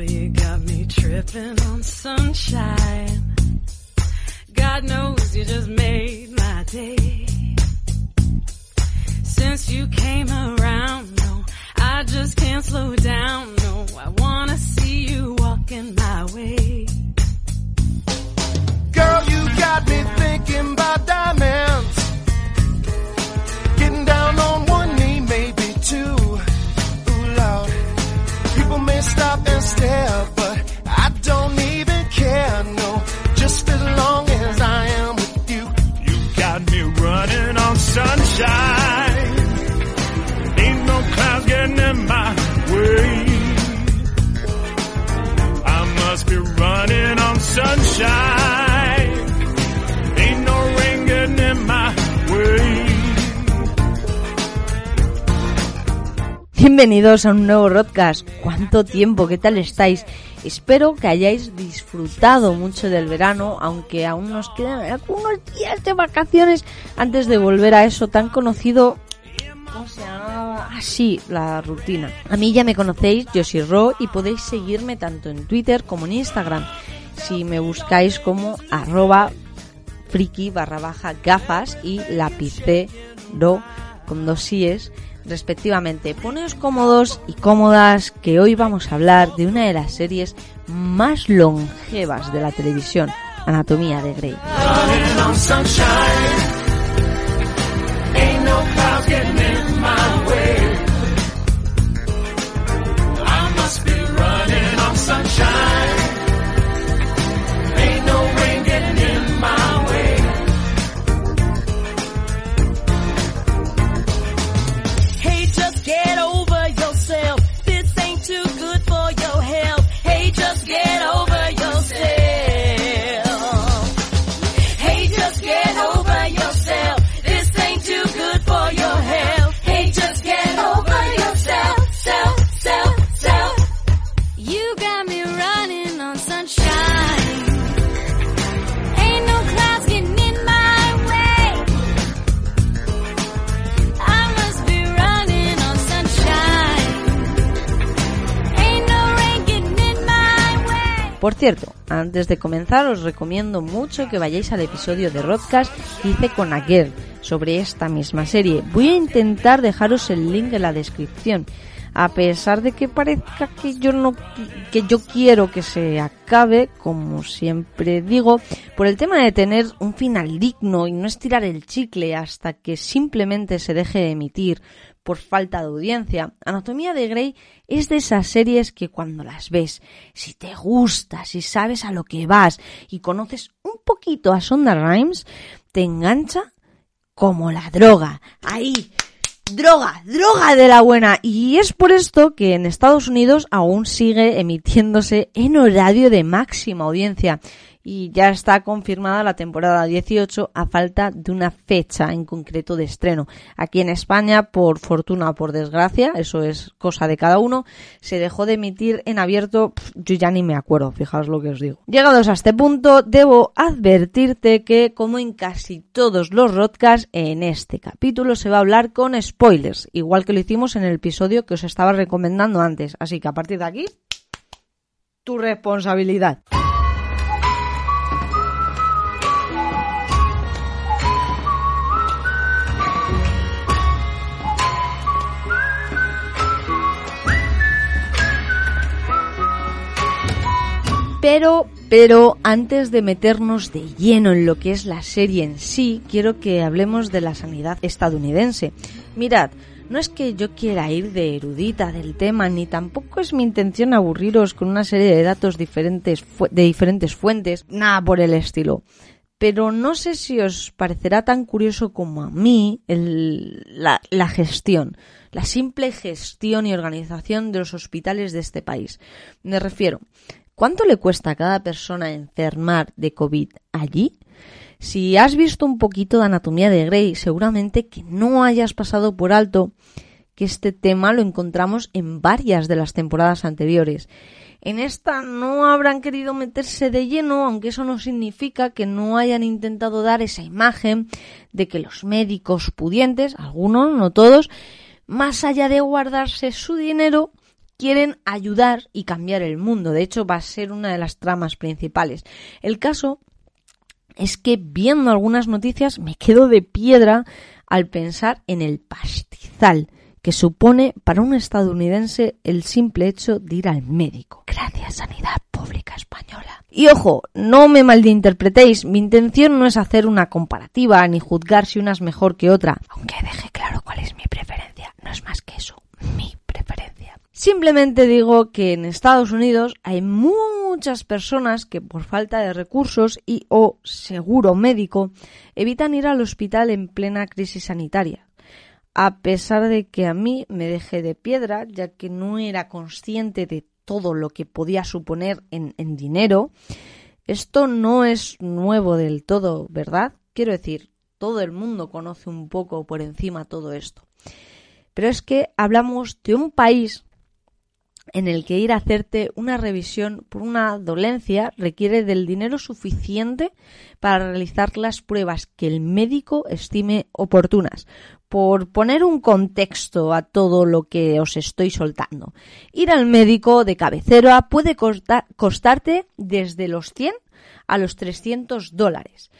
Girl, you got me tripping on sunshine. God knows you just made my day. Since you came around, no, I just can't slow down. No, I wanna see you walking my way. Girl, you got me but I don't even care, no. Just as long as I am with you. You got me running on sunshine. Ain't no clouds getting in my way. I must be running on sunshine. Bienvenidos a un nuevo podcast. ¿Cuánto tiempo? ¿Qué tal estáis? Espero que hayáis disfrutado mucho del verano, aunque aún nos quedan algunos días de vacaciones antes de volver a eso tan conocido. ¿Cómo se llamaba? Ah, la rutina. A mí ya me conocéis, yo soy Ro y podéis seguirme tanto en Twitter como en Instagram. Si me buscáis como arroba friki barra baja gafas y lapicero con dos síes respectivamente. Poneos cómodos y cómodas que hoy vamos a hablar de una de las series más longevas de la televisión, Anatomía de Grey. Por cierto, antes de comenzar os recomiendo mucho que vayáis al episodio de Rodcast que hice con Aguer sobre esta misma serie. Voy a intentar dejaros el link en la descripción. A pesar de que parezca que yo no que yo quiero que se acabe, como siempre digo, por el tema de tener un final digno y no estirar el chicle hasta que simplemente se deje de emitir por falta de audiencia, Anatomía de Grey es de esas series que cuando las ves, si te gusta, si sabes a lo que vas y conoces un poquito a Sonda Rhimes, te engancha como la droga. Ahí, droga, droga de la buena. Y es por esto que en Estados Unidos aún sigue emitiéndose en horario de máxima audiencia. Y ya está confirmada la temporada 18 a falta de una fecha en concreto de estreno. Aquí en España, por fortuna o por desgracia, eso es cosa de cada uno, se dejó de emitir en abierto, pf, yo ya ni me acuerdo, fijaos lo que os digo. Llegados a este punto, debo advertirte que, como en casi todos los rodcasts, en este capítulo se va a hablar con spoilers, igual que lo hicimos en el episodio que os estaba recomendando antes. Así que a partir de aquí, tu responsabilidad. Pero, pero antes de meternos de lleno en lo que es la serie en sí, quiero que hablemos de la sanidad estadounidense. Mirad, no es que yo quiera ir de erudita del tema, ni tampoco es mi intención aburriros con una serie de datos diferentes de diferentes fuentes, nada por el estilo. Pero no sé si os parecerá tan curioso como a mí la gestión, la simple gestión y organización de los hospitales de este país. Me refiero, ¿Cuánto le cuesta a cada persona enfermar de COVID allí? Si has visto un poquito de anatomía de Grey, seguramente que no hayas pasado por alto que este tema lo encontramos en varias de las temporadas anteriores. En esta no habrán querido meterse de lleno, aunque eso no significa que no hayan intentado dar esa imagen de que los médicos pudientes, algunos, no todos, más allá de guardarse su dinero, quieren ayudar y cambiar el mundo. De hecho, va a ser una de las tramas principales. El caso es que viendo algunas noticias me quedo de piedra al pensar en el pastizal que supone para un estadounidense el simple hecho de ir al médico. Gracias, Sanidad Pública Española. Y ojo, no me malinterpretéis, mi intención no es hacer una comparativa ni juzgar si una es mejor que otra, aunque deje claro cuál es mi preferencia, no es más que eso, mi preferencia. Simplemente digo que en Estados Unidos hay muchas personas que por falta de recursos y o seguro médico evitan ir al hospital en plena crisis sanitaria a pesar de que a mí me dejé de piedra, ya que no era consciente de todo lo que podía suponer en, en dinero. Esto no es nuevo del todo, ¿verdad? Quiero decir, todo el mundo conoce un poco por encima todo esto. Pero es que hablamos de un país en el que ir a hacerte una revisión por una dolencia requiere del dinero suficiente para realizar las pruebas que el médico estime oportunas. Por poner un contexto a todo lo que os estoy soltando, ir al médico de cabecera puede costarte desde los 100 a los 300 dólares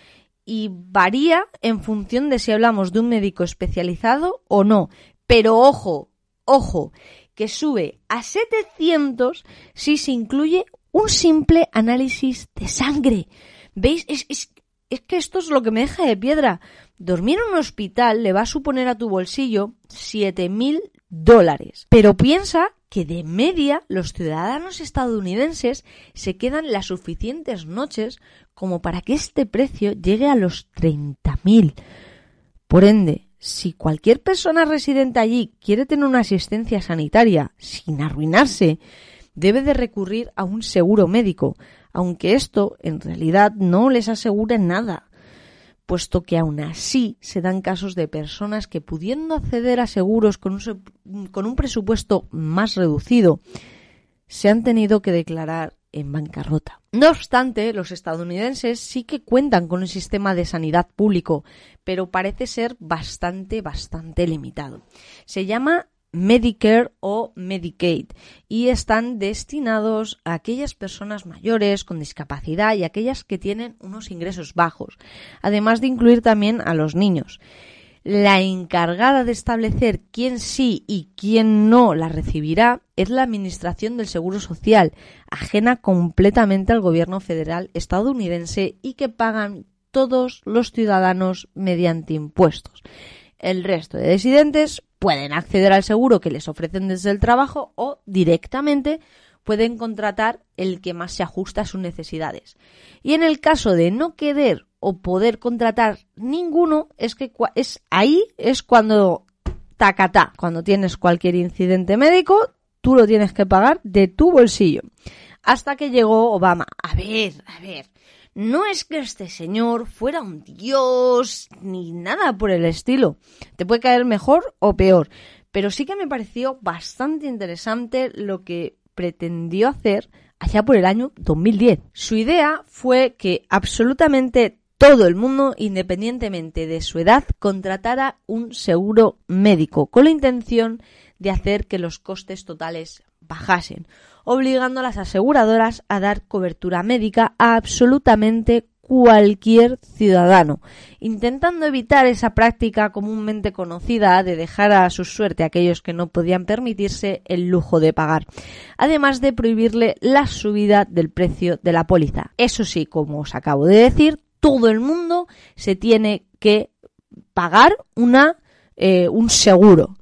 y varía en función de si hablamos de un médico especializado o no. Pero ojo, ojo, que sube a 700 si se incluye un simple análisis de sangre. ¿Veis? Es, es, que esto es lo que me deja de piedra. Dormir en un hospital le va a suponer a tu bolsillo 7.000 dólares. Pero piensa que de media los ciudadanos estadounidenses se quedan las suficientes noches como para que este precio llegue a los 30.000. Por ende, si cualquier persona residente allí quiere tener una asistencia sanitaria sin arruinarse, debe de recurrir a un seguro médico, aunque esto en realidad no les asegure nada, puesto que aún así se dan casos de personas que pudiendo acceder a seguros con un, con un presupuesto más reducido, se han tenido que declarar en bancarrota. No obstante, los estadounidenses sí que cuentan con un sistema de sanidad público, pero parece ser bastante, bastante limitado. Se llama Medicare o Medicaid y están destinados a aquellas personas mayores con discapacidad y aquellas que tienen unos ingresos bajos, además de incluir también a los niños la encargada de establecer quién sí y quién no la recibirá es la Administración del Seguro Social, ajena completamente al gobierno federal estadounidense y que pagan todos los ciudadanos mediante impuestos. El resto de residentes pueden acceder al seguro que les ofrecen desde el trabajo o directamente pueden contratar el que más se ajusta a sus necesidades. Y en el caso de no querer o poder contratar ninguno, es que es ahí es cuando tacatá, cuando tienes cualquier incidente médico, tú lo tienes que pagar de tu bolsillo. Hasta que llegó Obama. A ver, a ver. No es que este señor fuera un dios ni nada por el estilo. Te puede caer mejor o peor. Pero sí que me pareció bastante interesante lo que pretendió hacer allá por el año 2010. Su idea fue que absolutamente todo el mundo, independientemente de su edad, contratara un seguro médico con la intención de hacer que los costes totales bajasen, obligando a las aseguradoras a dar cobertura médica a absolutamente cualquier ciudadano, intentando evitar esa práctica comúnmente conocida de dejar a su suerte a aquellos que no podían permitirse el lujo de pagar, además de prohibirle la subida del precio de la póliza. Eso sí, como os acabo de decir, todo el mundo se tiene que pagar una, eh, un seguro.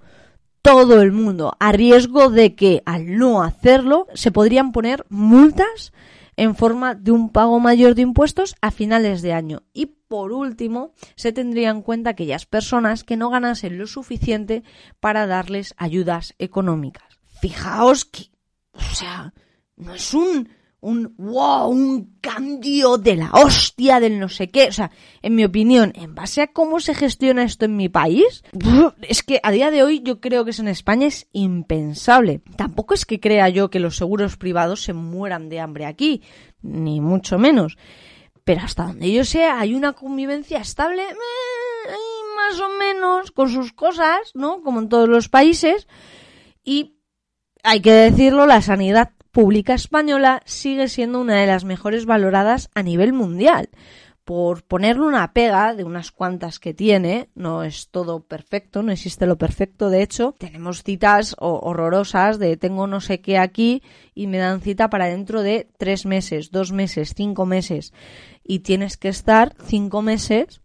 Todo el mundo, a riesgo de que al no hacerlo se podrían poner multas en forma de un pago mayor de impuestos a finales de año. Y por último, se tendría en cuenta aquellas personas que no ganasen lo suficiente para darles ayudas económicas. Fijaos que, o sea, no es un un wow, un cambio de la hostia, del no sé qué. O sea, en mi opinión, en base a cómo se gestiona esto en mi país, es que a día de hoy yo creo que eso en España es impensable. Tampoco es que crea yo que los seguros privados se mueran de hambre aquí, ni mucho menos. Pero hasta donde yo sé, hay una convivencia estable, eh, más o menos, con sus cosas, ¿no? Como en todos los países. Y hay que decirlo, la sanidad pública española sigue siendo una de las mejores valoradas a nivel mundial. Por ponerle una pega de unas cuantas que tiene, no es todo perfecto, no existe lo perfecto. De hecho, tenemos citas ho- horrorosas de tengo no sé qué aquí y me dan cita para dentro de tres meses, dos meses, cinco meses. Y tienes que estar cinco meses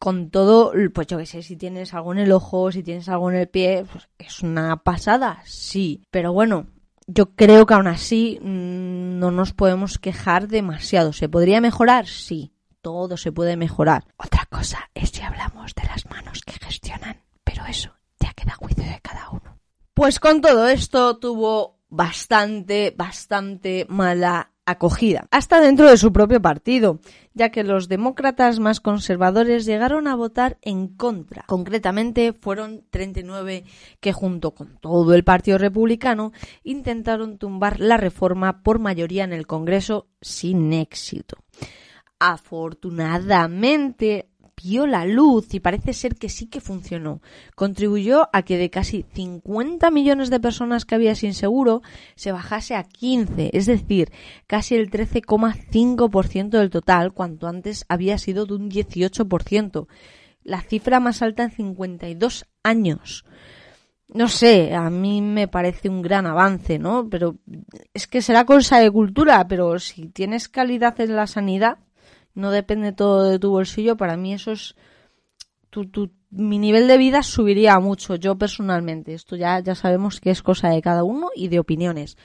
con todo, pues yo qué sé, si tienes algo en el ojo, si tienes algo en el pie, pues es una pasada, sí. Pero bueno, yo creo que aún así mm, no nos podemos quejar demasiado. ¿Se podría mejorar? Sí, todo se puede mejorar. Otra cosa es si hablamos de las manos que gestionan, pero eso ya queda juicio de cada uno. Pues con todo esto tuvo bastante, bastante mala acogida, hasta dentro de su propio partido, ya que los demócratas más conservadores llegaron a votar en contra. Concretamente fueron 39 que junto con todo el Partido Republicano intentaron tumbar la reforma por mayoría en el Congreso sin éxito. Afortunadamente vio la luz y parece ser que sí que funcionó. Contribuyó a que de casi 50 millones de personas que había sin seguro se bajase a 15, es decir, casi el 13,5% del total, cuanto antes había sido de un 18%. La cifra más alta en 52 años. No sé, a mí me parece un gran avance, ¿no? Pero es que será cosa de cultura, pero si tienes calidad en la sanidad, no depende todo de tu bolsillo, para mí eso es... Tu, tu- mi nivel de vida subiría mucho, yo personalmente. Esto ya, ya sabemos que es cosa de cada uno y de opiniones.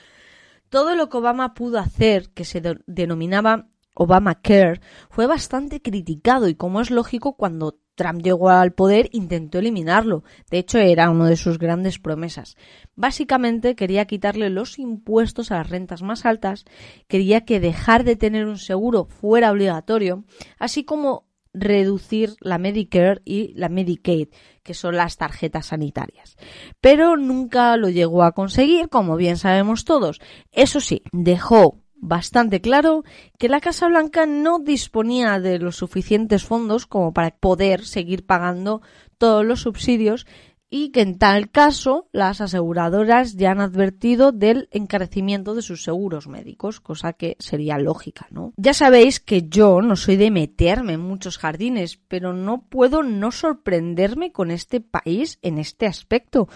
Todo lo que Obama pudo hacer, que se de- denominaba Obamacare, fue bastante criticado y como es lógico cuando Trump llegó al poder intentó eliminarlo. De hecho, era una de sus grandes promesas. Básicamente quería quitarle los impuestos a las rentas más altas, quería que dejar de tener un seguro fuera obligatorio, así como reducir la Medicare y la Medicaid, que son las tarjetas sanitarias. Pero nunca lo llegó a conseguir, como bien sabemos todos. Eso sí, dejó bastante claro que la Casa Blanca no disponía de los suficientes fondos como para poder seguir pagando todos los subsidios y que en tal caso las aseguradoras ya han advertido del encarecimiento de sus seguros médicos, cosa que sería lógica, ¿no? Ya sabéis que yo no soy de meterme en muchos jardines, pero no puedo no sorprenderme con este país en este aspecto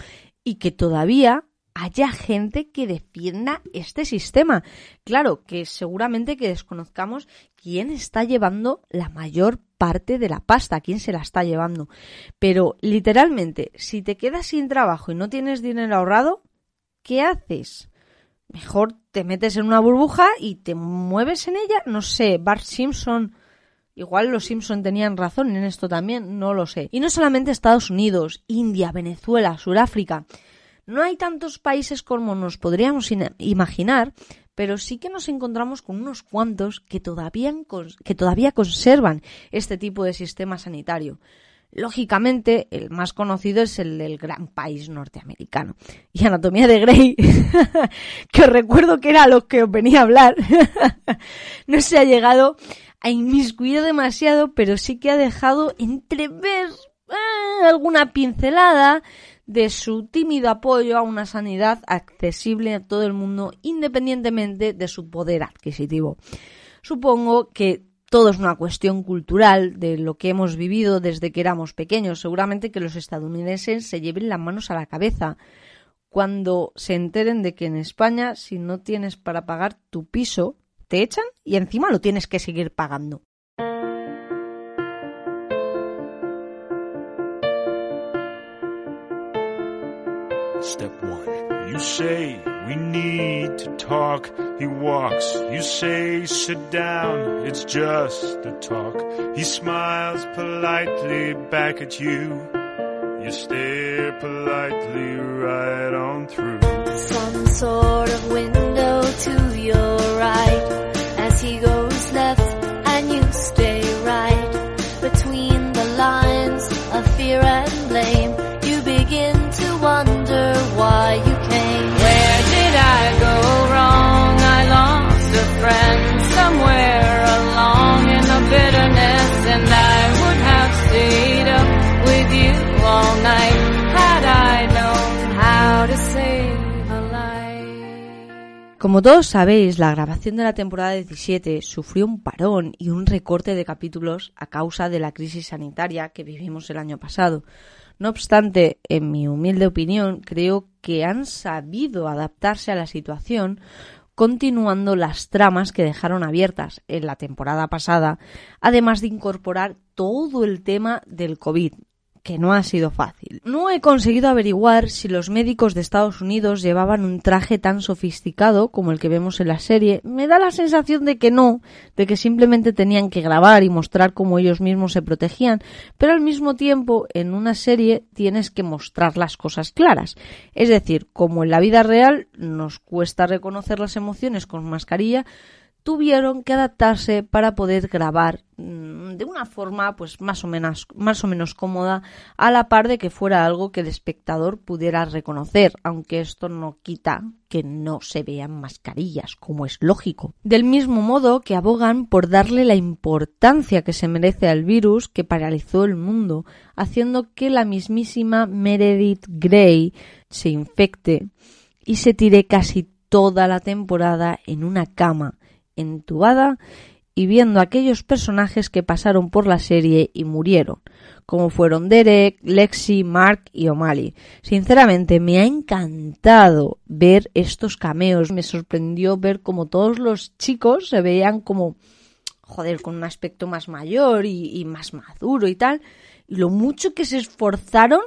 y que todavía haya gente que defienda este sistema. Claro, que seguramente que desconozcamos quién está llevando la mayor parte de la pasta, quién se la está llevando. Pero literalmente, si te quedas sin trabajo y no tienes dinero ahorrado, ¿qué haces? Mejor te metes en una burbuja y te mueves en ella. No sé, Bart Simpson. Igual los Simpson tenían razón en esto también, no lo sé. Y no solamente Estados Unidos, India, Venezuela, Sudáfrica. No hay tantos países como nos podríamos in- imaginar, pero sí que nos encontramos con unos cuantos que todavía, que todavía conservan este tipo de sistema sanitario. Lógicamente, el más conocido es el del gran país norteamericano. Y Anatomía de Grey, que recuerdo que era lo que os venía a hablar, no se ha llegado a inmiscuir demasiado, pero sí que ha dejado entrever eh, alguna pincelada de su tímido apoyo a una sanidad accesible a todo el mundo independientemente de su poder adquisitivo. Supongo que todo es una cuestión cultural de lo que hemos vivido desde que éramos pequeños. Seguramente que los estadounidenses se lleven las manos a la cabeza cuando se enteren de que en España si no tienes para pagar tu piso, te echan y encima lo tienes que seguir pagando. Step one. You say we need to talk. He walks. You say sit down. It's just a talk. He smiles politely back at you. You stare politely right on through. Some sort of window to your right as he goes left Como todos sabéis, la grabación de la temporada 17 sufrió un parón y un recorte de capítulos a causa de la crisis sanitaria que vivimos el año pasado. No obstante, en mi humilde opinión, creo que han sabido adaptarse a la situación continuando las tramas que dejaron abiertas en la temporada pasada, además de incorporar todo el tema del COVID, que no ha sido fácil. No he conseguido averiguar si los médicos de Estados Unidos llevaban un traje tan sofisticado como el que vemos en la serie. Me da la sensación de que no, de que simplemente tenían que grabar y mostrar cómo ellos mismos se protegían, pero al mismo tiempo en una serie tienes que mostrar las cosas claras. Es decir, como en la vida real nos cuesta reconocer las emociones con mascarilla, tuvieron que adaptarse para poder grabar mm, de una forma pues más o menos más o menos cómoda a la par de que fuera algo que el espectador pudiera reconocer, aunque esto no quita que no se vean mascarillas, como es lógico. Del mismo modo que abogan por darle la importancia que se merece al virus que paralizó el mundo, haciendo que la mismísima Meredith Grey se infecte y se tire casi toda la temporada en una cama entubada y viendo aquellos personajes que pasaron por la serie y murieron, como fueron Derek, Lexi, Mark y O'Malley. Sinceramente, me ha encantado ver estos cameos. Me sorprendió ver como todos los chicos se veían como, joder, con un aspecto más mayor y, y más maduro y tal. Y lo mucho que se esforzaron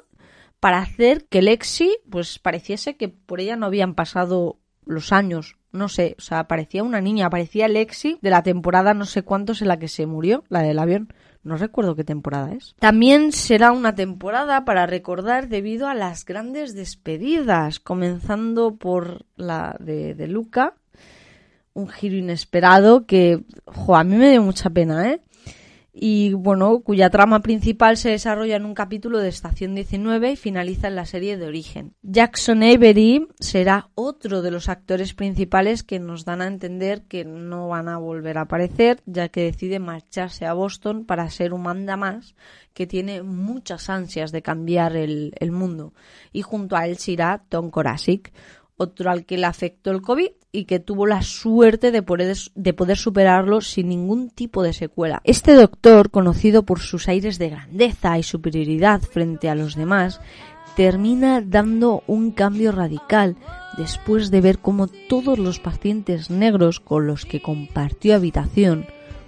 para hacer que Lexi, pues pareciese que por ella no habían pasado los años no sé, o sea, parecía una niña, parecía Lexi de la temporada no sé cuántos en la que se murió, la del avión. No recuerdo qué temporada es. También será una temporada para recordar debido a las grandes despedidas, comenzando por la de, de Luca, un giro inesperado que, jo, a mí me dio mucha pena, ¿eh? Y bueno, cuya trama principal se desarrolla en un capítulo de Estación 19 y finaliza en la serie de origen. Jackson Avery será otro de los actores principales que nos dan a entender que no van a volver a aparecer, ya que decide marcharse a Boston para ser un manda más que tiene muchas ansias de cambiar el, el mundo. Y junto a él se irá Tom Korasik, otro al que le afectó el COVID y que tuvo la suerte de poder, de poder superarlo sin ningún tipo de secuela. Este doctor, conocido por sus aires de grandeza y superioridad frente a los demás, termina dando un cambio radical después de ver cómo todos los pacientes negros con los que compartió habitación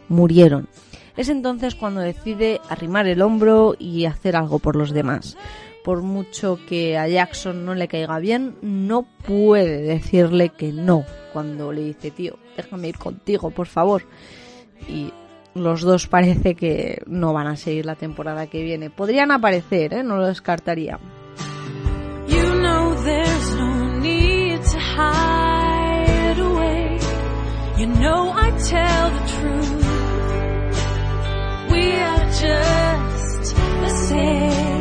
murieron. Es entonces cuando decide arrimar el hombro y hacer algo por los demás por mucho que a Jackson no le caiga bien, no puede decirle que no cuando le dice, tío, déjame ir contigo, por favor. Y los dos parece que no van a seguir la temporada que viene. Podrían aparecer, ¿eh? no lo descartaría. You know there's no need to hide away. You know I tell the truth. We are just the same.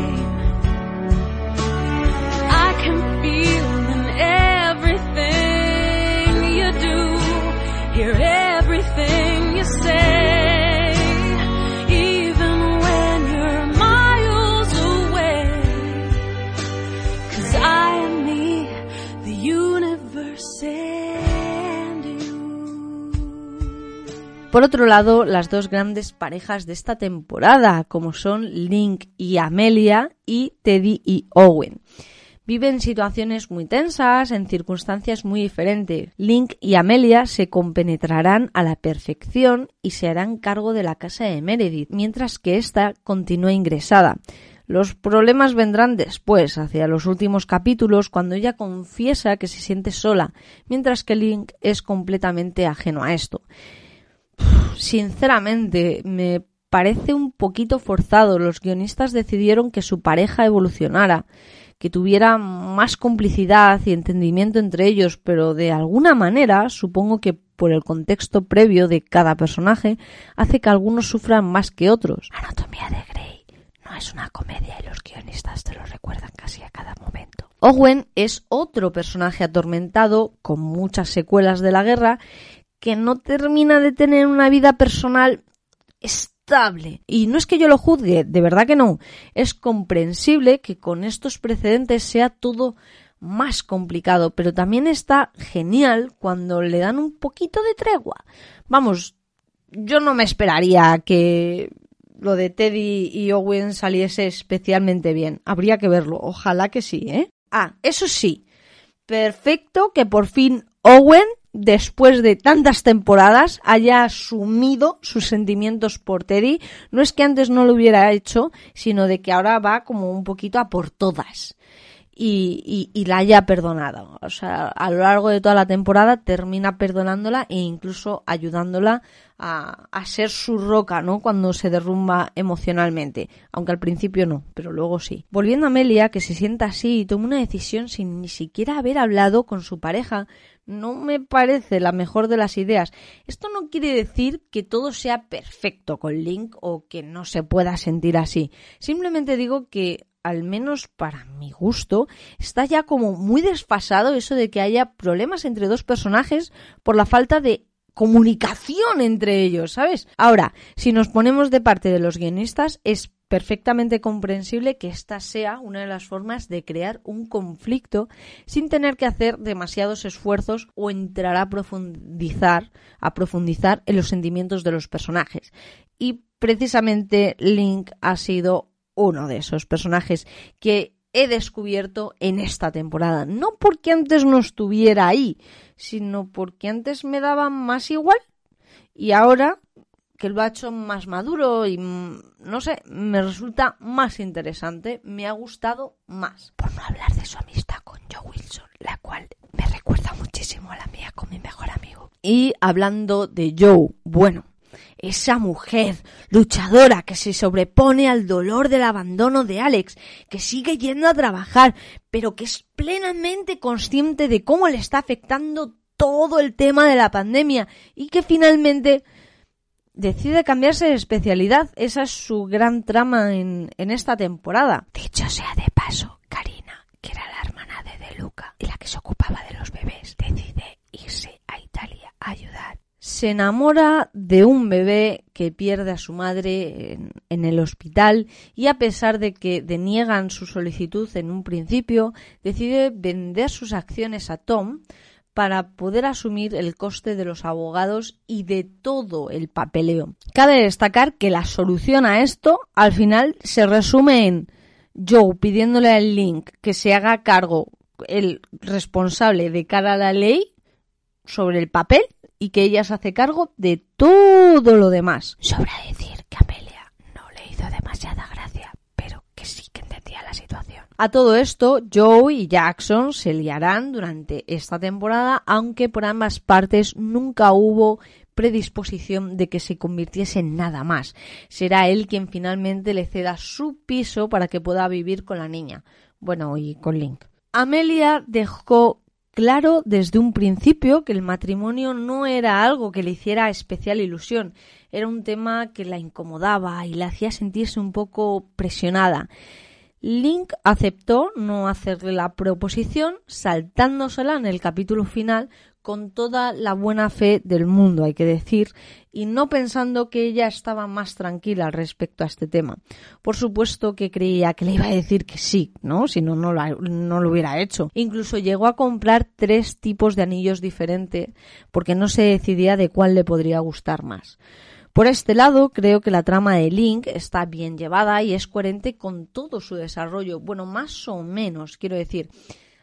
Por otro lado, las dos grandes parejas de esta temporada, como son Link y Amelia y Teddy y Owen. Viven situaciones muy tensas, en circunstancias muy diferentes. Link y Amelia se compenetrarán a la perfección y se harán cargo de la casa de Meredith, mientras que ésta continúa ingresada. Los problemas vendrán después, hacia los últimos capítulos, cuando ella confiesa que se siente sola, mientras que Link es completamente ajeno a esto. Sinceramente, me parece un poquito forzado. Los guionistas decidieron que su pareja evolucionara, que tuviera más complicidad y entendimiento entre ellos, pero de alguna manera, supongo que por el contexto previo de cada personaje, hace que algunos sufran más que otros. Anatomía de Grey no es una comedia y los guionistas te lo recuerdan casi a cada momento. Owen es otro personaje atormentado, con muchas secuelas de la guerra, que no termina de tener una vida personal estable. Y no es que yo lo juzgue, de verdad que no. Es comprensible que con estos precedentes sea todo más complicado, pero también está genial cuando le dan un poquito de tregua. Vamos, yo no me esperaría que lo de Teddy y Owen saliese especialmente bien. Habría que verlo, ojalá que sí, ¿eh? Ah, eso sí, perfecto que por fin Owen, después de tantas temporadas, haya asumido sus sentimientos por Teddy. No es que antes no lo hubiera hecho, sino de que ahora va como un poquito a por todas. Y, y, y, la haya perdonado. O sea, a lo largo de toda la temporada termina perdonándola e incluso ayudándola a, a, ser su roca, ¿no? Cuando se derrumba emocionalmente. Aunque al principio no, pero luego sí. Volviendo a Amelia, que se sienta así y toma una decisión sin ni siquiera haber hablado con su pareja, no me parece la mejor de las ideas. Esto no quiere decir que todo sea perfecto con Link o que no se pueda sentir así. Simplemente digo que al menos para mi gusto, está ya como muy desfasado eso de que haya problemas entre dos personajes por la falta de comunicación entre ellos, ¿sabes? Ahora, si nos ponemos de parte de los guionistas, es perfectamente comprensible que esta sea una de las formas de crear un conflicto sin tener que hacer demasiados esfuerzos o entrar a profundizar, a profundizar en los sentimientos de los personajes. Y precisamente Link ha sido uno de esos personajes que he descubierto en esta temporada. No porque antes no estuviera ahí, sino porque antes me daba más igual y ahora que lo ha hecho más maduro y mm, no sé, me resulta más interesante, me ha gustado más. Por no hablar de su amistad con Joe Wilson, la cual me recuerda muchísimo a la mía con mi mejor amigo. Y hablando de Joe, bueno, esa mujer luchadora que se sobrepone al dolor del abandono de Alex, que sigue yendo a trabajar, pero que es plenamente consciente de cómo le está afectando todo el tema de la pandemia y que finalmente decide cambiarse de especialidad. Esa es su gran trama en, en esta temporada. Dicho sea de paso, Karina, que era la hermana de De Luca y la que se ocupaba de los bebés, decide irse a Italia a ayudar se enamora de un bebé que pierde a su madre en, el hospital y a pesar de que deniegan su solicitud en un principio, decide vender sus acciones a Tom para poder asumir el coste de los abogados y de todo el papeleo. Cabe destacar que la solución a esto al final se resume en Joe pidiéndole al Link que se haga cargo el responsable de cara a la ley sobre el papel y que ella se hace cargo de todo lo demás. Sobra decir que Amelia no le hizo demasiada gracia, pero que sí que entendía la situación. A todo esto, Joe y Jackson se liarán durante esta temporada, aunque por ambas partes nunca hubo predisposición de que se convirtiese en nada más. Será él quien finalmente le ceda su piso para que pueda vivir con la niña. Bueno, y con Link. Amelia dejó claro desde un principio que el matrimonio no era algo que le hiciera especial ilusión, era un tema que la incomodaba y la hacía sentirse un poco presionada. Link aceptó no hacerle la proposición, saltándosela en el capítulo final con toda la buena fe del mundo, hay que decir, y no pensando que ella estaba más tranquila respecto a este tema. Por supuesto que creía que le iba a decir que sí, ¿no? Si no, no no lo hubiera hecho. Incluso llegó a comprar tres tipos de anillos diferentes porque no se decidía de cuál le podría gustar más. Por este lado, creo que la trama de Link está bien llevada y es coherente con todo su desarrollo. Bueno, más o menos, quiero decir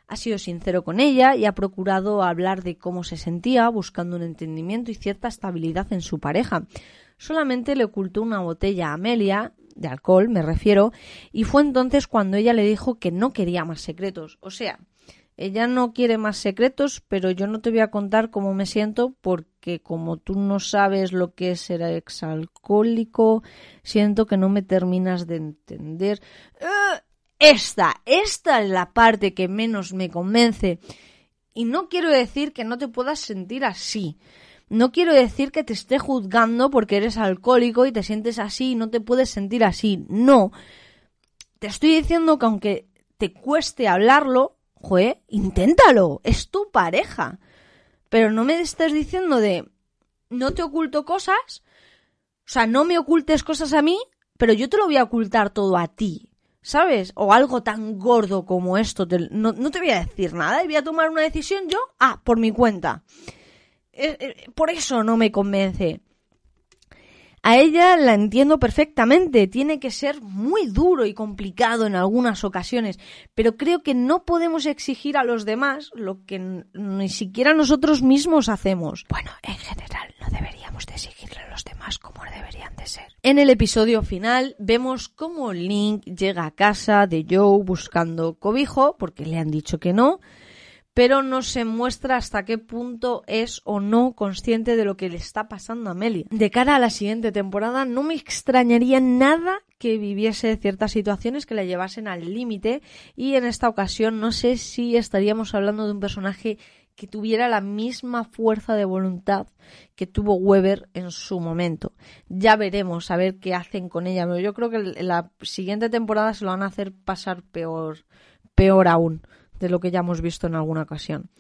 ha sido sincero con ella y ha procurado hablar de cómo se sentía, buscando un entendimiento y cierta estabilidad en su pareja. Solamente le ocultó una botella a Amelia, de alcohol me refiero, y fue entonces cuando ella le dijo que no quería más secretos. O sea, ella no quiere más secretos, pero yo no te voy a contar cómo me siento porque como tú no sabes lo que es ser exalcohólico, siento que no me terminas de entender. ¡Ah! esta, esta es la parte que menos me convence. Y no quiero decir que no te puedas sentir así. No quiero decir que te esté juzgando porque eres alcohólico y te sientes así y no te puedes sentir así. No. Te estoy diciendo que aunque te cueste hablarlo, inténtalo. Es tu pareja. Pero no me estés diciendo de no te oculto cosas. O sea, no me ocultes cosas a mí, pero yo te lo voy a ocultar todo a ti. ¿Sabes? O algo tan gordo como esto. No, no te voy a decir nada y voy a tomar una decisión yo, ah, por mi cuenta. Eh, eh, por eso no me convence. A ella la entiendo perfectamente, tiene que ser muy duro y complicado en algunas ocasiones, pero creo que no podemos exigir a los demás lo que ni siquiera nosotros mismos hacemos. Bueno, en general no deberíamos de exigirle a los demás como deberían de ser. En el episodio final vemos cómo Link llega a casa de Joe buscando cobijo, porque le han dicho que no, pero no se muestra hasta qué punto es o no consciente de lo que le está pasando a Amelia. De cara a la siguiente temporada, no me extrañaría nada que viviese ciertas situaciones que la llevasen al límite y en esta ocasión no sé si estaríamos hablando de un personaje que tuviera la misma fuerza de voluntad que tuvo Weber en su momento. Ya veremos a ver qué hacen con ella, pero yo creo que la siguiente temporada se lo van a hacer pasar peor, peor aún de lo que ya hemos visto en alguna ocasión.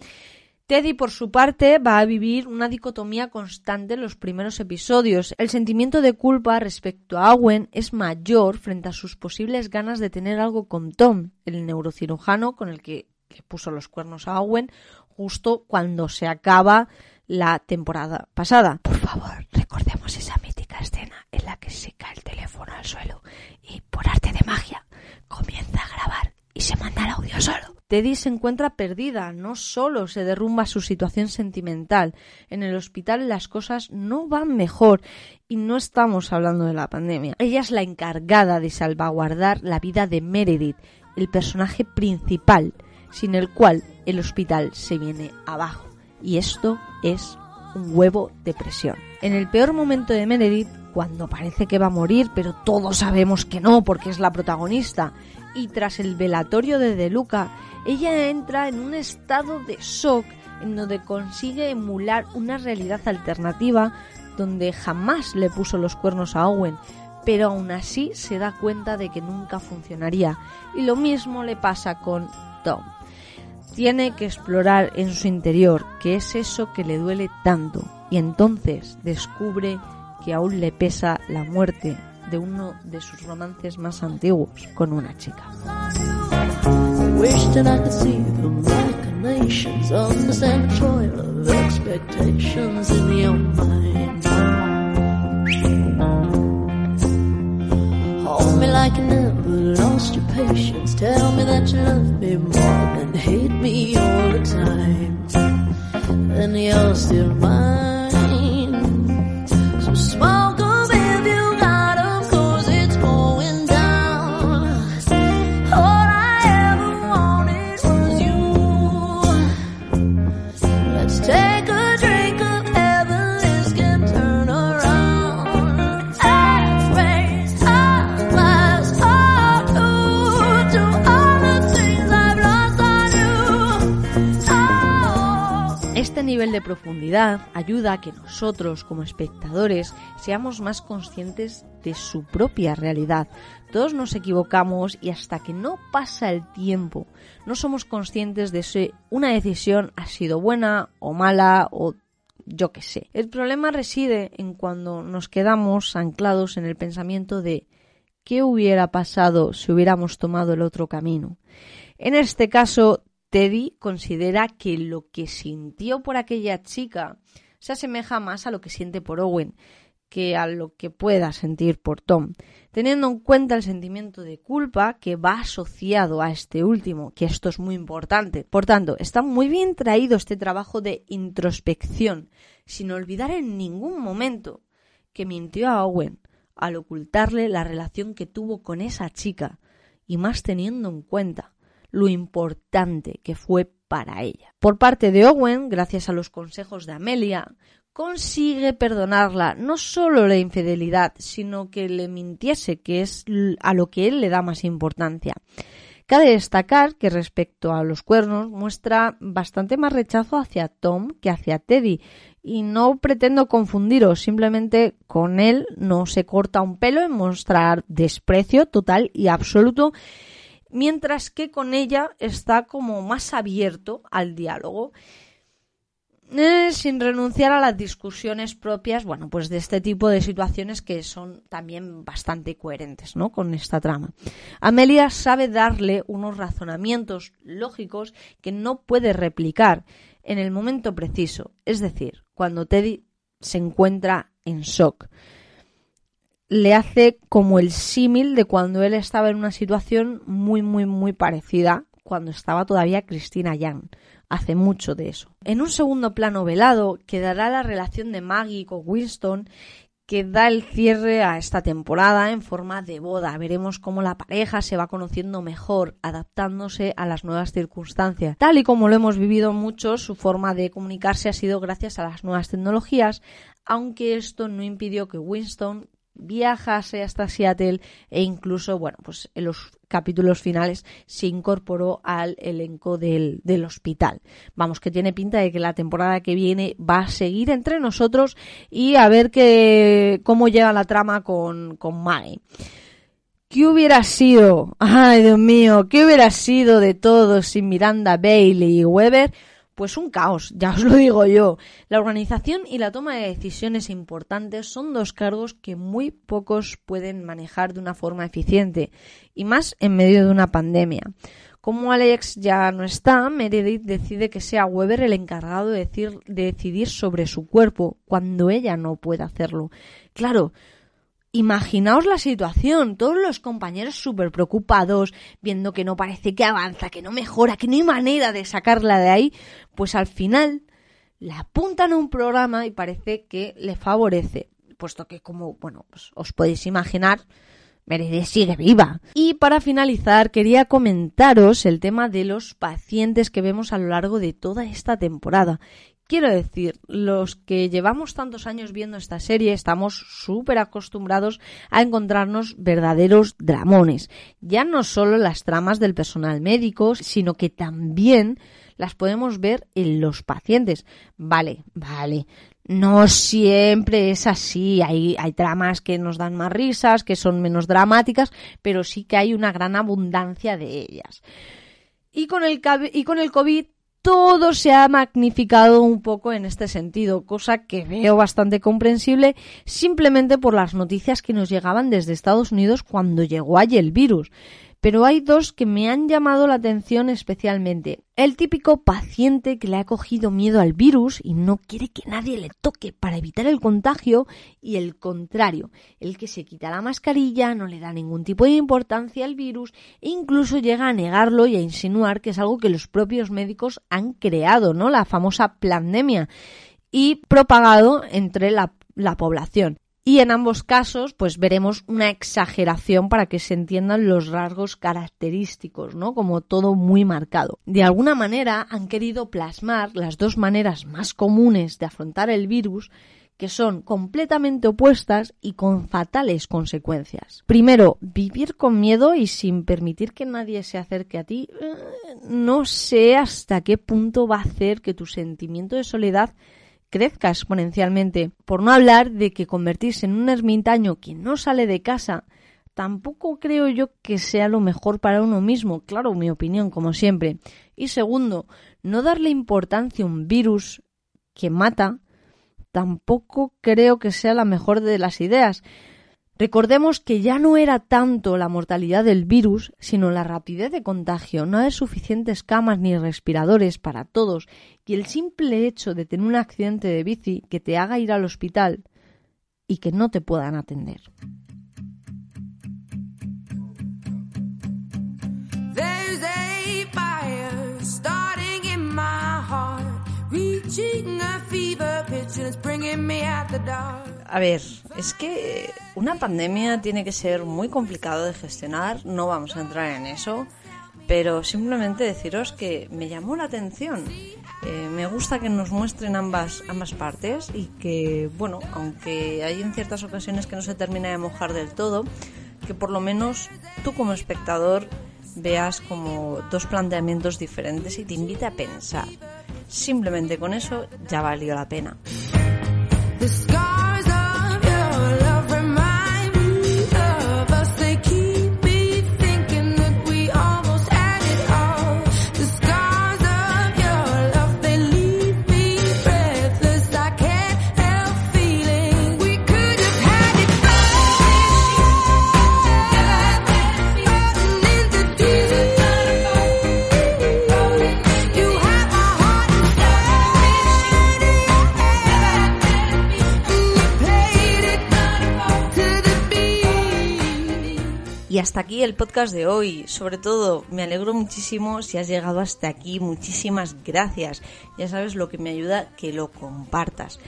Teddy, por su parte, va a vivir una dicotomía constante en los primeros episodios. El sentimiento de culpa respecto a Owen es mayor frente a sus posibles ganas de tener algo con Tom, el neurocirujano con el que le puso los cuernos a Owen justo cuando se acaba la temporada pasada. Por favor, recordemos esa mítica escena en la que se cae el teléfono al suelo y por arte de magia comienza a grabar y se manda el audio solo. Teddy se encuentra perdida, no solo se derrumba su situación sentimental. En el hospital las cosas no van mejor y no estamos hablando de la pandemia. Ella es la encargada de salvaguardar la vida de Meredith, el personaje principal, sin el cual el hospital se viene abajo. Y esto es un huevo de presión. En el peor momento de Meredith, cuando parece que va a morir, pero todos sabemos que no porque es la protagonista, y tras el velatorio de De Luca, ella entra en un estado de shock en donde consigue emular una realidad alternativa donde jamás le puso los cuernos a Owen, pero aún así se da cuenta de que nunca funcionaría. Y lo mismo le pasa con Tom. Tiene que explorar en su interior qué es eso que le duele tanto y entonces descubre que aún le pesa la muerte de uno de sus romances más antiguos con una chica. Este nivel de profundidad ayuda a que nosotros, como espectadores, seamos más conscientes de su propia realidad. Todos nos equivocamos y hasta que no pasa el tiempo, no somos conscientes de si una decisión ha sido buena o mala o yo qué sé. El problema reside en cuando nos quedamos anclados en el pensamiento de ¿qué hubiera pasado si hubiéramos tomado el otro camino? En este caso, Teddy considera que lo que sintió por aquella chica se asemeja más a lo que siente por Owen que a lo que pueda sentir por Tom, teniendo en cuenta el sentimiento de culpa que va asociado a este último, que esto es muy importante. Por tanto, está muy bien traído este trabajo de introspección, sin olvidar en ningún momento que mintió a Owen al ocultarle la relación que tuvo con esa chica, y más teniendo en cuenta lo importante que fue para ella. Por parte de Owen, gracias a los consejos de Amelia, consigue perdonarla no solo la infidelidad, sino que le mintiese, que es a lo que él le da más importancia. Cabe destacar que respecto a los cuernos muestra bastante más rechazo hacia Tom que hacia Teddy. Y no pretendo confundiros, simplemente con él no se corta un pelo en mostrar desprecio total y absoluto, mientras que con ella está como más abierto al diálogo. eh, sin renunciar a las discusiones propias, bueno, pues de este tipo de situaciones que son también bastante coherentes, ¿no? Con esta trama. Amelia sabe darle unos razonamientos lógicos que no puede replicar en el momento preciso, es decir, cuando Teddy se encuentra en shock. Le hace como el símil de cuando él estaba en una situación muy, muy, muy parecida cuando estaba todavía Cristina Young hace mucho de eso. En un segundo plano velado quedará la relación de Maggie con Winston que da el cierre a esta temporada en forma de boda. Veremos cómo la pareja se va conociendo mejor, adaptándose a las nuevas circunstancias. Tal y como lo hemos vivido muchos, su forma de comunicarse ha sido gracias a las nuevas tecnologías, aunque esto no impidió que Winston viajase hasta Seattle e incluso, bueno, pues en los capítulos finales se incorporó al elenco del, del hospital. Vamos, que tiene pinta de que la temporada que viene va a seguir entre nosotros y a ver que, cómo llega la trama con, con. ¿Qué hubiera sido? Ay, Dios mío, ¿qué hubiera sido de todo sin Miranda Bailey y Weber? Pues un caos, ya os lo digo yo. La organización y la toma de decisiones importantes son dos cargos que muy pocos pueden manejar de una forma eficiente, y más en medio de una pandemia. Como Alex ya no está, Meredith decide que sea Weber el encargado de, de decidir sobre su cuerpo cuando ella no puede hacerlo. Claro, Imaginaos la situación, todos los compañeros súper preocupados, viendo que no parece que avanza, que no mejora, que no hay manera de sacarla de ahí, pues al final la apuntan a un programa y parece que le favorece, puesto que como, bueno, pues os podéis imaginar, Meredith sigue viva. Y para finalizar, quería comentaros el tema de los pacientes que vemos a lo largo de toda esta temporada. Quiero decir, los que llevamos tantos años viendo esta serie estamos súper acostumbrados a encontrarnos verdaderos dramones. Ya no solo las tramas del personal médico, sino que también las podemos ver en los pacientes. Vale, vale. No siempre es así. Hay, hay tramas que nos dan más risas, que son menos dramáticas, pero sí que hay una gran abundancia de ellas. Y con el, y con el COVID todo se ha magnificado un poco en este sentido, cosa que veo bastante comprensible simplemente por las noticias que nos llegaban desde Estados Unidos cuando llegó allí el virus. Pero hay dos que me han llamado la atención especialmente. El típico paciente que le ha cogido miedo al virus y no quiere que nadie le toque para evitar el contagio y el contrario, el que se quita la mascarilla, no le da ningún tipo de importancia al virus e incluso llega a negarlo y a insinuar que es algo que los propios médicos han creado, ¿no? La famosa pandemia y propagado entre la, la población. Y en ambos casos, pues veremos una exageración para que se entiendan los rasgos característicos, ¿no? Como todo muy marcado. De alguna manera han querido plasmar las dos maneras más comunes de afrontar el virus que son completamente opuestas y con fatales consecuencias. Primero, vivir con miedo y sin permitir que nadie se acerque a ti. eh, No sé hasta qué punto va a hacer que tu sentimiento de soledad crezca exponencialmente. Por no hablar de que convertirse en un ermitaño que no sale de casa tampoco creo yo que sea lo mejor para uno mismo, claro, mi opinión, como siempre. Y segundo, no darle importancia a un virus que mata, tampoco creo que sea la mejor de las ideas. Recordemos que ya no era tanto la mortalidad del virus, sino la rapidez de contagio. No hay suficientes camas ni respiradores para todos y el simple hecho de tener un accidente de bici que te haga ir al hospital y que no te puedan atender. A ver, es que una pandemia tiene que ser muy complicado de gestionar, no vamos a entrar en eso, pero simplemente deciros que me llamó la atención. Eh, me gusta que nos muestren ambas, ambas partes y que, bueno, aunque hay en ciertas ocasiones que no se termina de mojar del todo, que por lo menos tú como espectador veas como dos planteamientos diferentes y te invite a pensar. Simplemente con eso ya valió la pena. Hasta aquí el podcast de hoy. Sobre todo, me alegro muchísimo si has llegado hasta aquí. Muchísimas gracias. Ya sabes lo que me ayuda que lo compartas.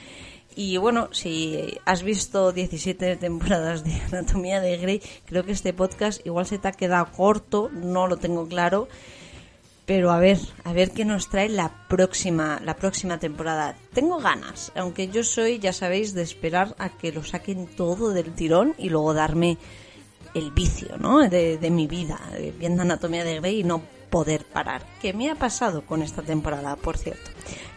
Y bueno, si has visto 17 temporadas de Anatomía de Grey, creo que este podcast igual se te ha quedado corto, no lo tengo claro. Pero a ver, a ver qué nos trae la próxima, la próxima temporada. Tengo ganas, aunque yo soy, ya sabéis, de esperar a que lo saquen todo del tirón y luego darme el vicio, ¿no? De, de mi vida, viendo Anatomía de Grey y no poder parar. Que me ha pasado con esta temporada, por cierto.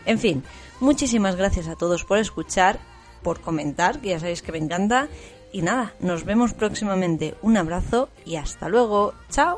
En fin, muchísimas gracias a todos por escuchar, por comentar, que ya sabéis que me encanta. Y nada, nos vemos próximamente. Un abrazo y hasta luego. Chao.